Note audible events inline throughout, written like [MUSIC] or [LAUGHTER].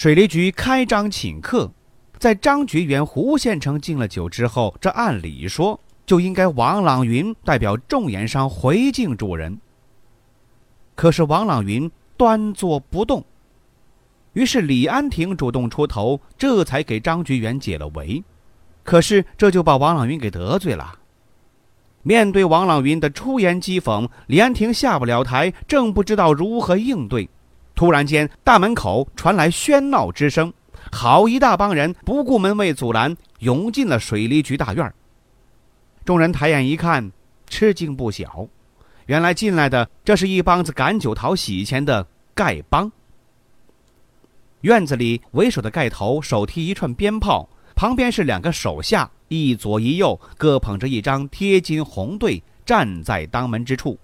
水利局开张请客，在张觉元、胡县城敬了酒之后，这按理说就应该王朗云代表众盐商回敬主人。可是王朗云端坐不动，于是李安亭主动出头，这才给张觉元解了围。可是这就把王朗云给得罪了。面对王朗云的出言讥讽，李安亭下不了台，正不知道如何应对。突然间，大门口传来喧闹之声，好一大帮人不顾门卫阻拦，涌进了水利局大院。众人抬眼一看，吃惊不小，原来进来的这是一帮子赶酒讨喜钱的丐帮。院子里为首的丐头手提一串鞭炮，旁边是两个手下，一左一右各捧着一张贴金红对，站在当门之处，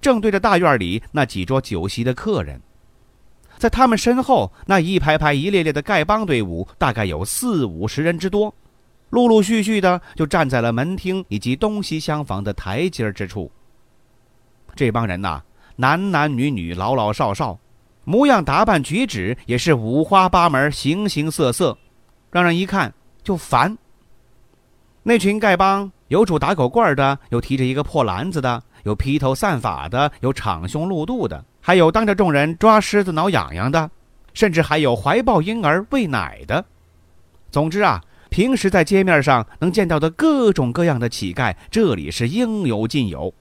正对着大院里那几桌酒席的客人。在他们身后，那一排排、一列列的丐帮队伍，大概有四五十人之多，陆陆续续的就站在了门厅以及东西厢房的台阶之处。这帮人呐，男男女女、老老少少，模样打扮、举止也是五花八门、形形色色，让人一看就烦。那群丐帮有拄打狗棍的，有提着一个破篮子的，有披头散发的，有敞胸露肚的。还有当着众人抓狮子挠痒痒的，甚至还有怀抱婴儿喂奶的。总之啊，平时在街面上能见到的各种各样的乞丐，这里是应有尽有。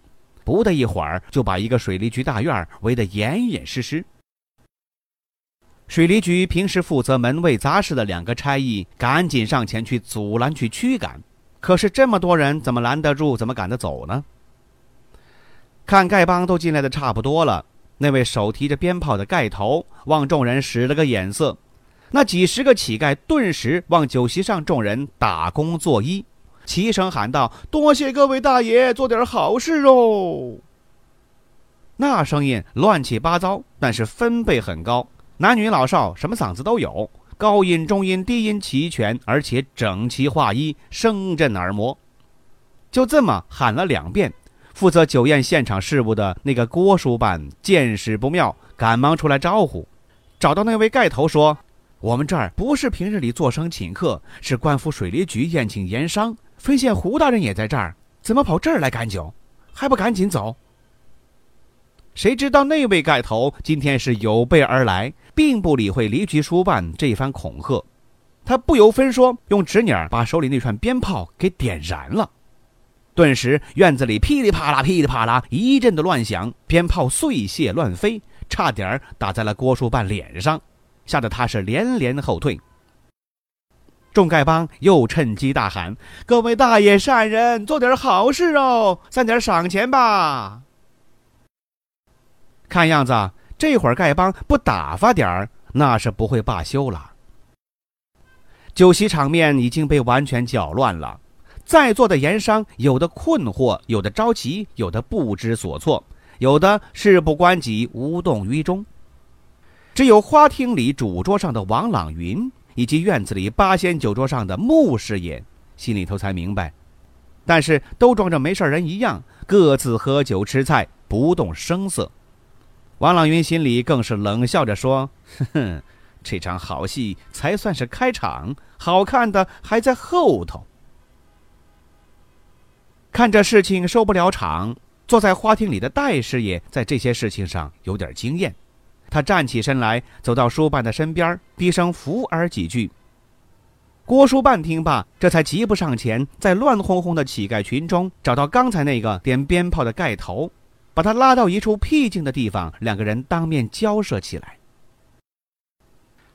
不大一会儿，就把一个水利局大院围得严严实实。水利局平时负责门卫杂事的两个差役赶紧上前去阻拦、去驱赶，可是这么多人怎么拦得住？怎么赶得走呢？看丐帮都进来的差不多了。那位手提着鞭炮的盖头望众人使了个眼色，那几十个乞丐顿时往酒席上众人打工作揖，齐声喊道：“多谢各位大爷做点好事哦！”那声音乱七八糟，但是分贝很高，男女老少什么嗓子都有，高音、中音、低音齐全，而且整齐划一，声震耳膜。就这么喊了两遍。负责酒宴现场事务的那个郭书办见势不妙，赶忙出来招呼，找到那位盖头说：“我们这儿不是平日里做生请客，是官府水利局宴请盐商。分县胡大人也在这儿，怎么跑这儿来赶酒？还不赶紧走？”谁知道那位盖头今天是有备而来，并不理会离局书办这番恐吓，他不由分说用纸捻把手里那串鞭炮给点燃了。顿时，院子里噼里啪啦、噼里啪啦一阵的乱响，鞭炮碎屑乱飞，差点打在了郭树半脸上，吓得他是连连后退。众丐帮又趁机大喊：“各位大爷善人，做点好事哦，散点赏钱吧！”看样子，这会儿丐帮不打发点儿，那是不会罢休了。酒席场面已经被完全搅乱了。在座的盐商，有的困惑，有的着急，有的不知所措，有的事不关己，无动于衷。只有花厅里主桌上的王朗云，以及院子里八仙酒桌上的穆师爷，心里头才明白，但是都装着没事人一样，各自喝酒吃菜，不动声色。王朗云心里更是冷笑着说：“哼 [LAUGHS] 哼，这场好戏才算是开场，好看的还在后头。”看这事情收不了场，坐在花厅里的戴师爷在这些事情上有点经验，他站起身来，走到书办的身边，低声扶耳几句。郭书办听罢，这才急步上前，在乱哄哄的乞丐群中找到刚才那个点鞭炮的盖头，把他拉到一处僻静的地方，两个人当面交涉起来。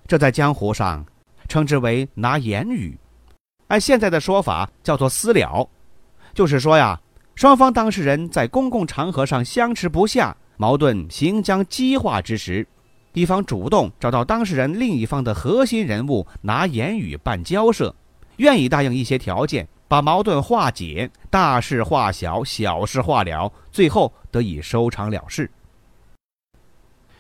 这在江湖上称之为拿言语，按现在的说法叫做私了。就是说呀，双方当事人在公共场合上相持不下，矛盾行将激化之时，一方主动找到当事人另一方的核心人物，拿言语办交涉，愿意答应一些条件，把矛盾化解，大事化小，小事化了，最后得以收场了事。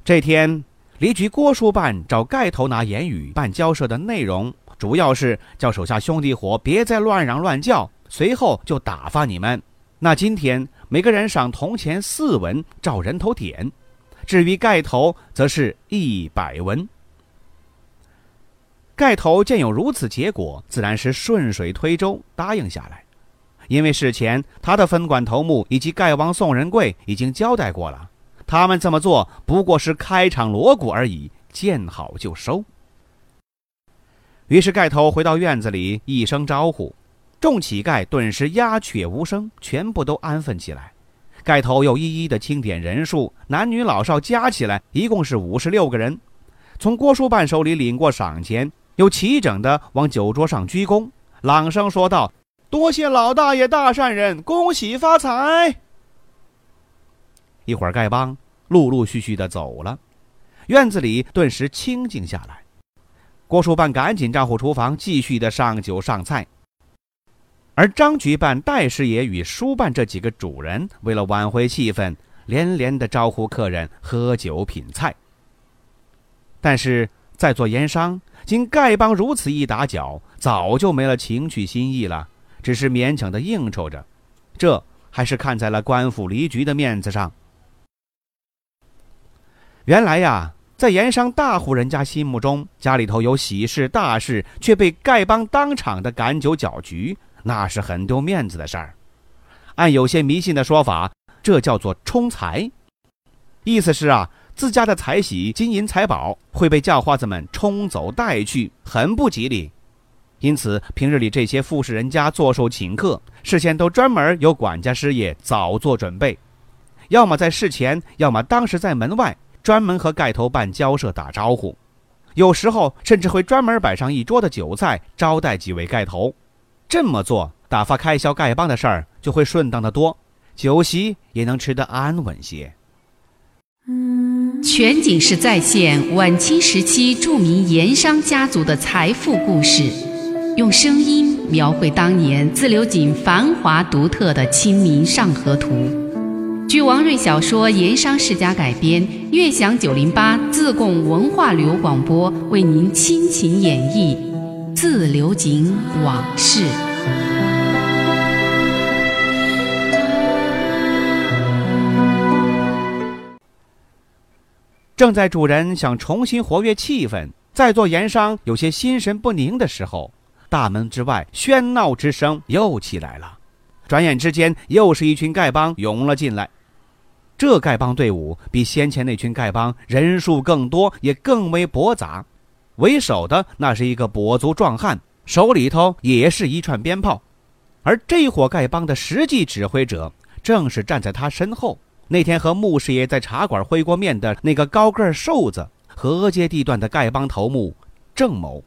这天，离局郭书办找盖头拿言语办交涉的内容，主要是叫手下兄弟伙别再乱嚷乱叫，随后就打发你们。那今天每个人赏铜钱四文，照人头点。至于盖头，则是一百文。盖头见有如此结果，自然是顺水推舟答应下来。因为事前他的分管头目以及盖王宋仁贵已经交代过了，他们这么做不过是开场锣鼓而已，见好就收。于是盖头回到院子里，一声招呼，众乞丐顿时鸦雀无声，全部都安分起来。盖头又一一的清点人数，男女老少加起来一共是五十六个人。从郭叔办手里领过赏钱，又齐整的往酒桌上鞠躬，朗声说道：“多谢老大爷大善人，恭喜发财。”一会儿丐帮陆陆续续的走了，院子里顿时清静下来。郭叔办赶紧招呼厨房，继续的上酒上菜。而张局办、戴师爷与书办这几个主人，为了挽回气氛，连连的招呼客人喝酒品菜。但是在座盐商经丐帮如此一打搅，早就没了情趣心意了，只是勉强的应酬着，这还是看在了官府离局的面子上。原来呀，在盐商大户人家心目中，家里头有喜事大事，却被丐帮当场的赶酒搅局。那是很丢面子的事儿。按有些迷信的说法，这叫做冲财，意思是啊，自家的财喜、金银财宝会被叫花子们冲走带去，很不吉利。因此，平日里这些富士人家坐寿请客，事先都专门有管家师爷早做准备，要么在事前，要么当时在门外专门和盖头办交涉打招呼，有时候甚至会专门摆上一桌的酒菜招待几位盖头。这么做，打发开销丐帮的事儿就会顺当的多，酒席也能吃得安稳些。全景式再现晚清时期著名盐商家族的财富故事，用声音描绘当年自流井繁华独特的《清明上河图》。据王瑞小说《盐商世家》改编，悦享九零八自贡文化旅游广播为您倾情演绎。自流井往事。正在主人想重新活跃气氛，在座盐商有些心神不宁的时候，大门之外喧闹之声又起来了。转眼之间，又是一群丐帮涌了进来。这丐帮队伍比先前那群丐帮人数更多，也更为驳杂。为首的那是一个跛足壮汉，手里头也是一串鞭炮，而这伙丐帮的实际指挥者正是站在他身后那天和穆师爷在茶馆会过面的那个高个瘦子，河街地段的丐帮头目郑某。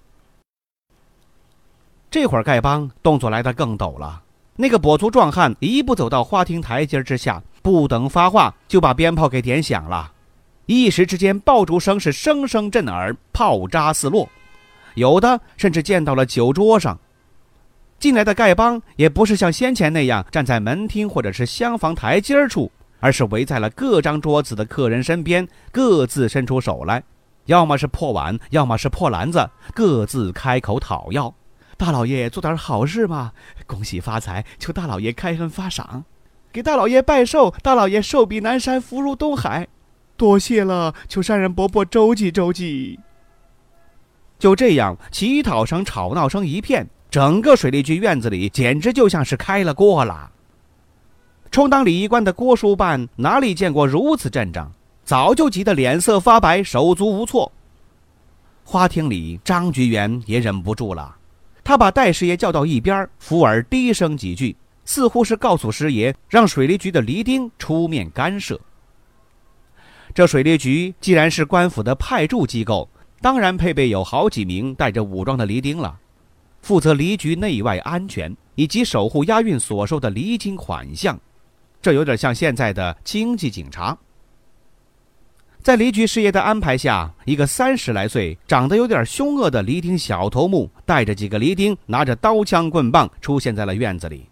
这会儿丐帮动作来得更陡了，那个跛足壮汉一步走到花厅台阶之下，不等发话就把鞭炮给点响了。一时之间，爆竹声是声声震耳，炮渣四落，有的甚至溅到了酒桌上。进来的丐帮也不是像先前那样站在门厅或者是厢房台阶处，而是围在了各张桌子的客人身边，各自伸出手来，要么是破碗，要么是破篮子，各自开口讨要：“大老爷做点好事嘛，恭喜发财，求大老爷开恩发赏，给大老爷拜寿，大老爷寿比南山，福如东海。”多谢了，求山人伯伯周济周济。就这样，乞讨声、吵闹声一片，整个水利局院子里简直就像是开了锅了。充当礼仪官的郭书办哪里见过如此阵仗，早就急得脸色发白，手足无措。花厅里，张局员也忍不住了，他把戴师爷叫到一边，扶耳低声几句，似乎是告诉师爷，让水利局的黎丁出面干涉。这水利局既然是官府的派驻机构，当然配备有好几名带着武装的离丁了，负责离局内外安全以及守护押运所收的离金款项。这有点像现在的经济警察。在李局师爷的安排下，一个三十来岁、长得有点凶恶的黎丁小头目，带着几个黎丁，拿着刀枪棍棒，出现在了院子里。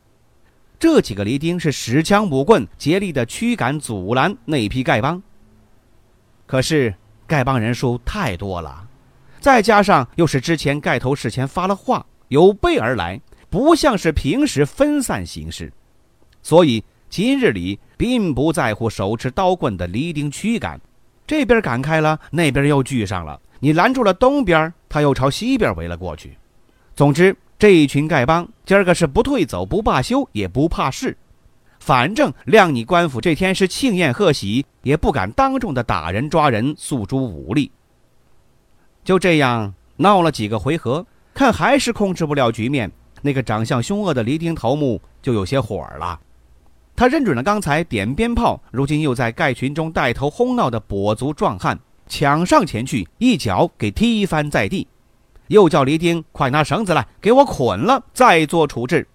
这几个黎丁是使枪舞棍，竭力的驱赶阻拦那批丐帮。可是丐帮人数太多了，再加上又是之前盖头事前发了话，有备而来，不像是平时分散行事，所以今日里并不在乎手持刀棍的黎丁驱赶。这边赶开了，那边又聚上了。你拦住了东边，他又朝西边围了过去。总之，这一群丐帮今儿个是不退走、不罢休，也不怕事。反正谅你官府这天是庆宴贺喜，也不敢当众的打人、抓人、诉诸武力。就这样闹了几个回合，看还是控制不了局面。那个长相凶恶的黎丁头目就有些火了。他认准了刚才点鞭炮，如今又在盖群中带头哄闹的跛足壮汉，抢上前去，一脚给踢翻在地，又叫黎丁快拿绳子来，给我捆了，再做处置。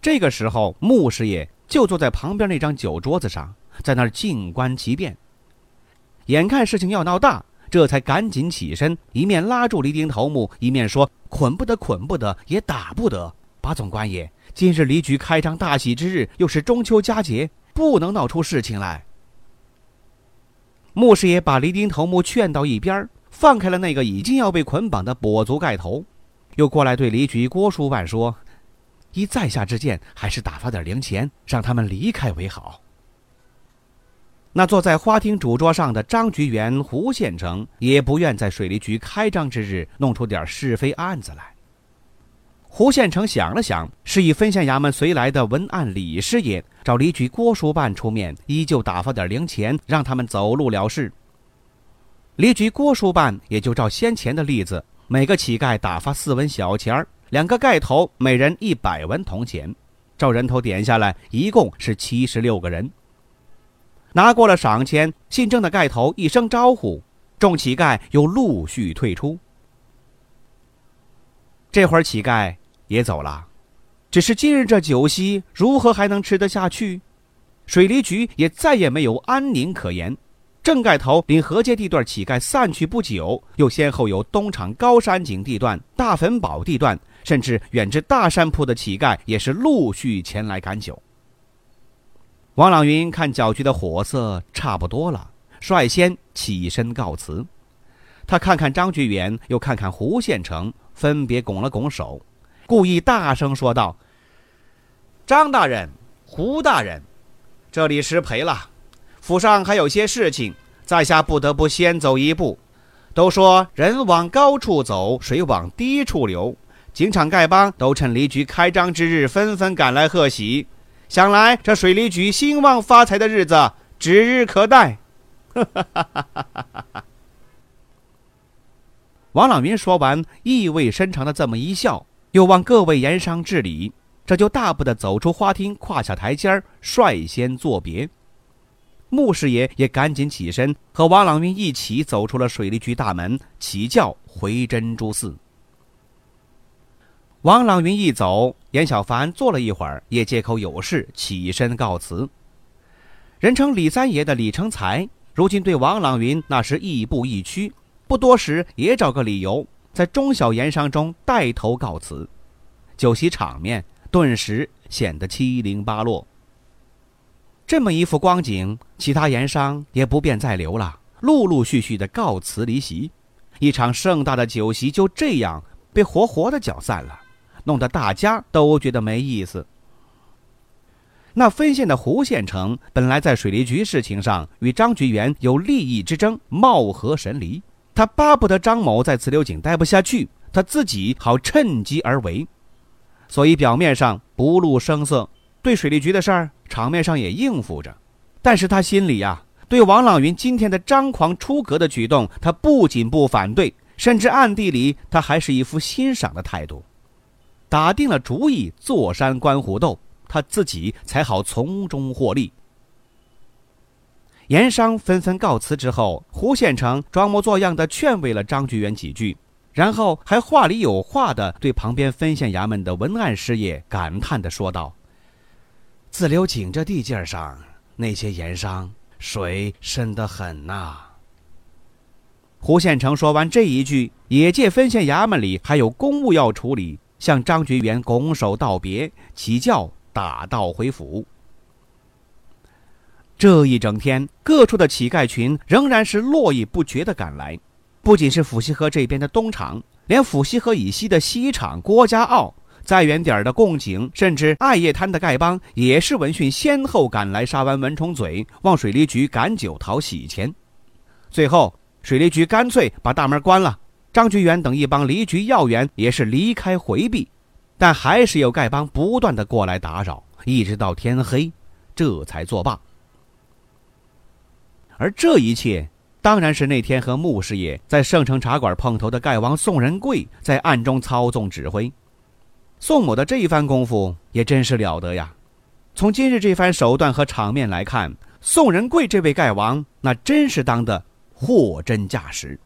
这个时候，穆师爷就坐在旁边那张酒桌子上，在那儿静观其变。眼看事情要闹大，这才赶紧起身，一面拉住黎丁头目，一面说：“捆不得，捆不得，也打不得，把总官爷。”今日离局开张大喜之日，又是中秋佳节，不能闹出事情来。穆师爷把黎丁头目劝到一边，放开了那个已经要被捆绑的跛足盖头，又过来对黎局郭叔办说：“依在下之见，还是打发点零钱，让他们离开为好。”那坐在花厅主桌上的张局员胡县城也不愿在水利局开张之日弄出点是非案子来。胡县城想了想，示意分县衙门随来的文案李师爷找李局郭书办出面，依旧打发点零钱，让他们走路了事。李局郭书办也就照先前的例子，每个乞丐打发四文小钱儿，两个盖头每人一百文铜钱，照人头点下来，一共是七十六个人。拿过了赏钱，姓郑的盖头一声招呼，众乞丐又陆续退出。这会儿乞丐。也走了，只是今日这酒席如何还能吃得下去？水利局也再也没有安宁可言。郑盖头领河街地段乞丐散去不久，又先后有东厂高山井地段、大坟堡地段，甚至远至大山铺的乞丐也是陆续前来赶酒。王朗云看搅局的火色差不多了，率先起身告辞。他看看张觉元，又看看胡县城，分别拱了拱手。故意大声说道：“张大人，胡大人，这里失陪了。府上还有些事情，在下不得不先走一步。都说人往高处走，水往低处流。警场丐帮都趁离局开张之日，纷纷赶来贺喜。想来这水利局兴旺发财的日子指日可待。[LAUGHS] ”！王朗云说完，意味深长的这么一笑。又望各位盐商致礼，这就大步的走出花厅，跨下台阶儿，率先作别。穆师爷也赶紧起身，和王朗云一起走出了水利局大门，起轿回珍珠寺。王朗云一走，严小凡坐了一会儿，也借口有事起身告辞。人称李三爷的李成才，如今对王朗云那是亦步亦趋，不多时也找个理由。在中小盐商中带头告辞，酒席场面顿时显得七零八落。这么一副光景，其他盐商也不便再留了，陆陆续续的告辞离席。一场盛大的酒席就这样被活活的搅散了，弄得大家都觉得没意思。那分县的胡县城本来在水利局事情上与张局员有利益之争，貌合神离。他巴不得张某在磁流井待不下去，他自己好趁机而为，所以表面上不露声色，对水利局的事儿场面上也应付着。但是他心里呀，对王朗云今天的张狂出格的举动，他不仅不反对，甚至暗地里他还是一副欣赏的态度。打定了主意，坐山观虎斗，他自己才好从中获利。盐商纷纷告辞之后，胡县城装模作样的劝慰了张局员几句，然后还话里有话的对旁边分县衙门的文案师爷感叹的说道：“自流井这地界上，那些盐商水深得很呐。胡献成说完这一句，也借分县衙门里还有公务要处理，向张觉元拱手道别，起轿打道回府。这一整天，各处的乞丐群仍然是络绎不绝的赶来，不仅是府西河这边的东厂，连府西河以西的西厂、郭家坳，再远点儿的贡井，甚至艾叶滩的丐帮，也是闻讯先后赶来杀完蚊虫嘴，往水利局赶酒讨喜钱。最后，水利局干脆把大门关了，张局员等一帮离局要员也是离开回避，但还是有丐帮不断的过来打扰，一直到天黑，这才作罢。而这一切，当然是那天和穆师爷在圣城茶馆碰头的丐王宋仁贵在暗中操纵指挥。宋某的这一番功夫也真是了得呀！从今日这番手段和场面来看，宋仁贵这位丐王那真是当的货真价实。